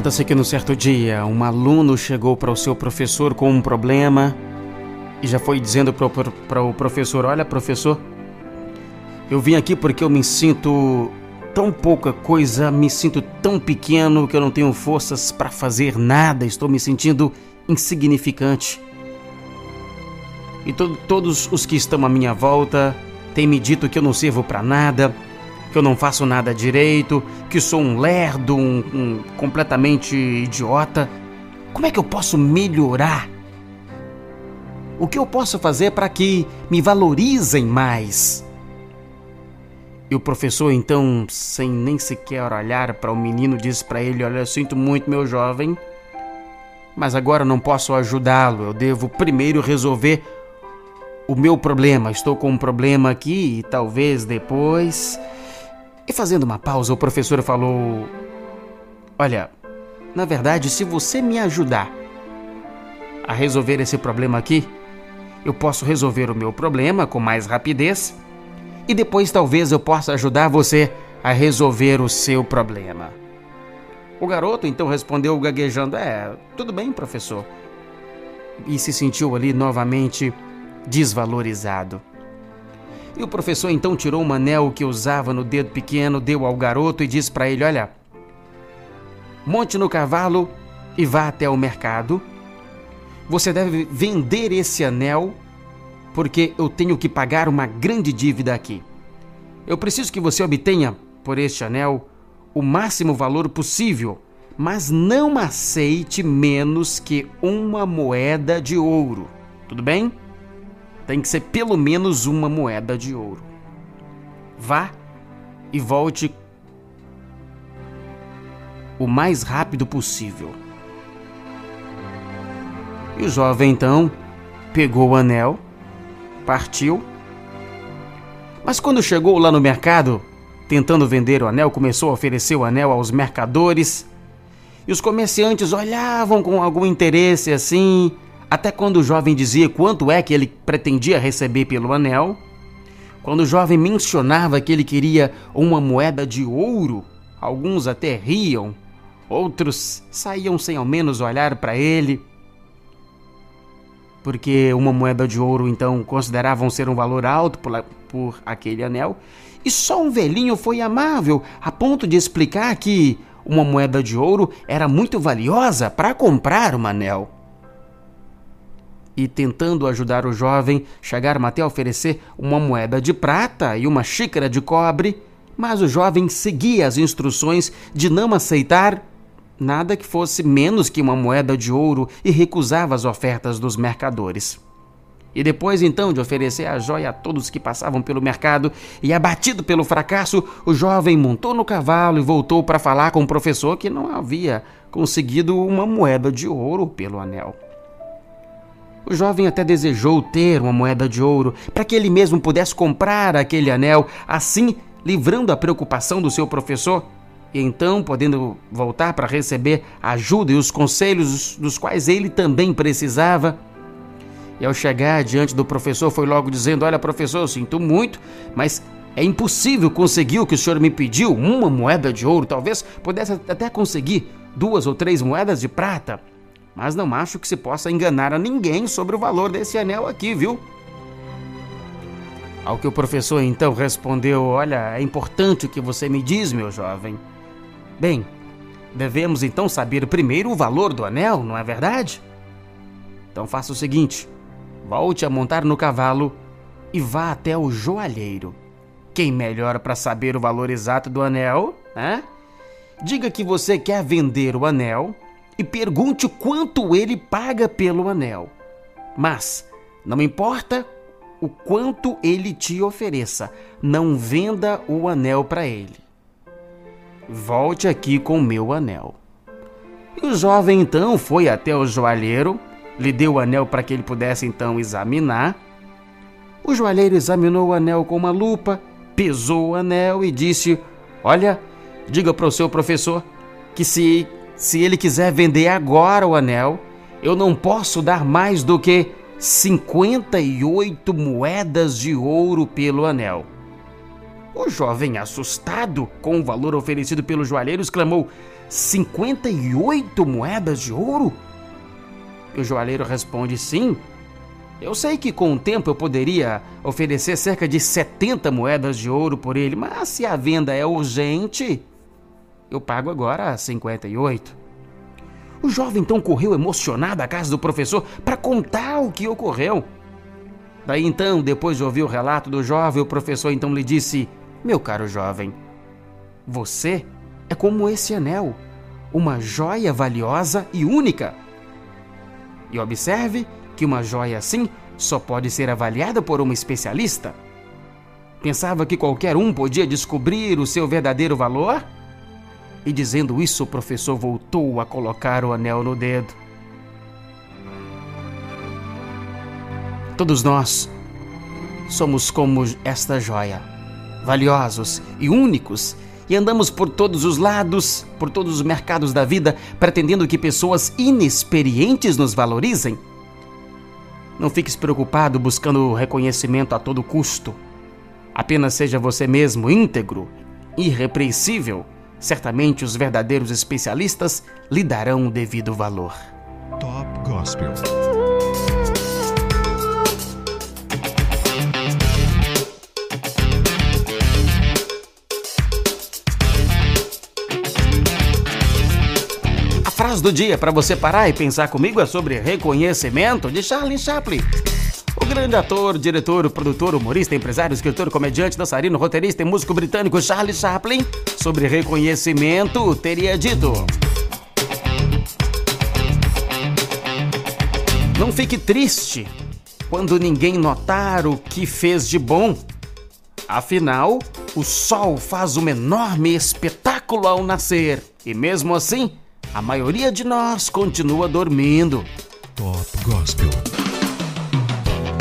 Conta-se que no certo dia um aluno chegou para o seu professor com um problema e já foi dizendo para o professor: Olha, professor, eu vim aqui porque eu me sinto tão pouca coisa, me sinto tão pequeno que eu não tenho forças para fazer nada, estou me sentindo insignificante. E to todos os que estão à minha volta têm me dito que eu não sirvo para nada que eu não faço nada direito, que sou um lerdo, um, um completamente idiota. Como é que eu posso melhorar? O que eu posso fazer para que me valorizem mais? E o professor, então, sem nem sequer olhar para o menino, disse para ele: Olha, eu sinto muito, meu jovem, mas agora não posso ajudá-lo. Eu devo primeiro resolver o meu problema. Estou com um problema aqui e talvez depois e fazendo uma pausa, o professor falou: Olha, na verdade, se você me ajudar a resolver esse problema aqui, eu posso resolver o meu problema com mais rapidez e depois talvez eu possa ajudar você a resolver o seu problema. O garoto então respondeu gaguejando: É, tudo bem, professor. E se sentiu ali novamente desvalorizado. E o professor então tirou um anel que usava no dedo pequeno, deu ao garoto e disse para ele: Olha, monte no cavalo e vá até o mercado. Você deve vender esse anel porque eu tenho que pagar uma grande dívida aqui. Eu preciso que você obtenha por este anel o máximo valor possível, mas não aceite menos que uma moeda de ouro. Tudo bem? Tem que ser pelo menos uma moeda de ouro. Vá e volte o mais rápido possível. E o jovem então pegou o anel, partiu. Mas quando chegou lá no mercado, tentando vender o anel, começou a oferecer o anel aos mercadores. E os comerciantes olhavam com algum interesse assim, até quando o jovem dizia quanto é que ele pretendia receber pelo anel, quando o jovem mencionava que ele queria uma moeda de ouro, alguns até riam, outros saíam sem ao menos olhar para ele, porque uma moeda de ouro então consideravam ser um valor alto por, por aquele anel, e só um velhinho foi amável a ponto de explicar que uma moeda de ouro era muito valiosa para comprar um anel e, tentando ajudar o jovem, chegaram até a oferecer uma moeda de prata e uma xícara de cobre, mas o jovem seguia as instruções de não aceitar nada que fosse menos que uma moeda de ouro e recusava as ofertas dos mercadores. E depois então de oferecer a joia a todos que passavam pelo mercado e abatido pelo fracasso, o jovem montou no cavalo e voltou para falar com o professor que não havia conseguido uma moeda de ouro pelo anel. O jovem até desejou ter uma moeda de ouro para que ele mesmo pudesse comprar aquele anel, assim livrando a preocupação do seu professor e então podendo voltar para receber a ajuda e os conselhos dos quais ele também precisava. E ao chegar diante do professor, foi logo dizendo: Olha, professor, eu sinto muito, mas é impossível conseguir o que o senhor me pediu, uma moeda de ouro. Talvez pudesse até conseguir duas ou três moedas de prata mas não acho que se possa enganar a ninguém sobre o valor desse anel aqui, viu? Ao que o professor então respondeu: Olha, é importante o que você me diz, meu jovem. Bem, devemos então saber primeiro o valor do anel, não é verdade? Então faça o seguinte: volte a montar no cavalo e vá até o joalheiro. Quem melhor para saber o valor exato do anel, né? Diga que você quer vender o anel e pergunte quanto ele paga pelo anel. Mas não importa o quanto ele te ofereça, não venda o anel para ele. Volte aqui com meu anel. E o jovem então foi até o joalheiro, lhe deu o anel para que ele pudesse então examinar. O joalheiro examinou o anel com uma lupa, pesou o anel e disse: Olha, diga para o seu professor que se se ele quiser vender agora o anel, eu não posso dar mais do que 58 moedas de ouro pelo anel. O jovem, assustado com o valor oferecido pelo joalheiro, exclamou: 58 moedas de ouro? E o joalheiro responde: Sim. Eu sei que com o tempo eu poderia oferecer cerca de 70 moedas de ouro por ele, mas se a venda é urgente, eu pago agora 58. O jovem então correu emocionado à casa do professor para contar o que ocorreu. Daí então, depois de ouvir o relato do jovem, o professor então lhe disse: Meu caro jovem, você é como esse anel, uma joia valiosa e única. E observe que uma joia assim só pode ser avaliada por uma especialista. Pensava que qualquer um podia descobrir o seu verdadeiro valor? E dizendo isso, o professor voltou a colocar o anel no dedo. Todos nós somos como esta joia, valiosos e únicos, e andamos por todos os lados, por todos os mercados da vida, pretendendo que pessoas inexperientes nos valorizem. Não fiques preocupado buscando reconhecimento a todo custo. Apenas seja você mesmo íntegro, irrepreensível Certamente os verdadeiros especialistas lhe darão o devido valor. Top Gospel. A frase do dia para você parar e pensar comigo é sobre reconhecimento de Charlie Chaplin. Grande ator, diretor, produtor, humorista, empresário, escritor, comediante, dançarino, roteirista e músico britânico Charlie Chaplin, sobre reconhecimento, teria dito: Não fique triste quando ninguém notar o que fez de bom. Afinal, o sol faz um enorme espetáculo ao nascer e, mesmo assim, a maioria de nós continua dormindo. Top Gospel.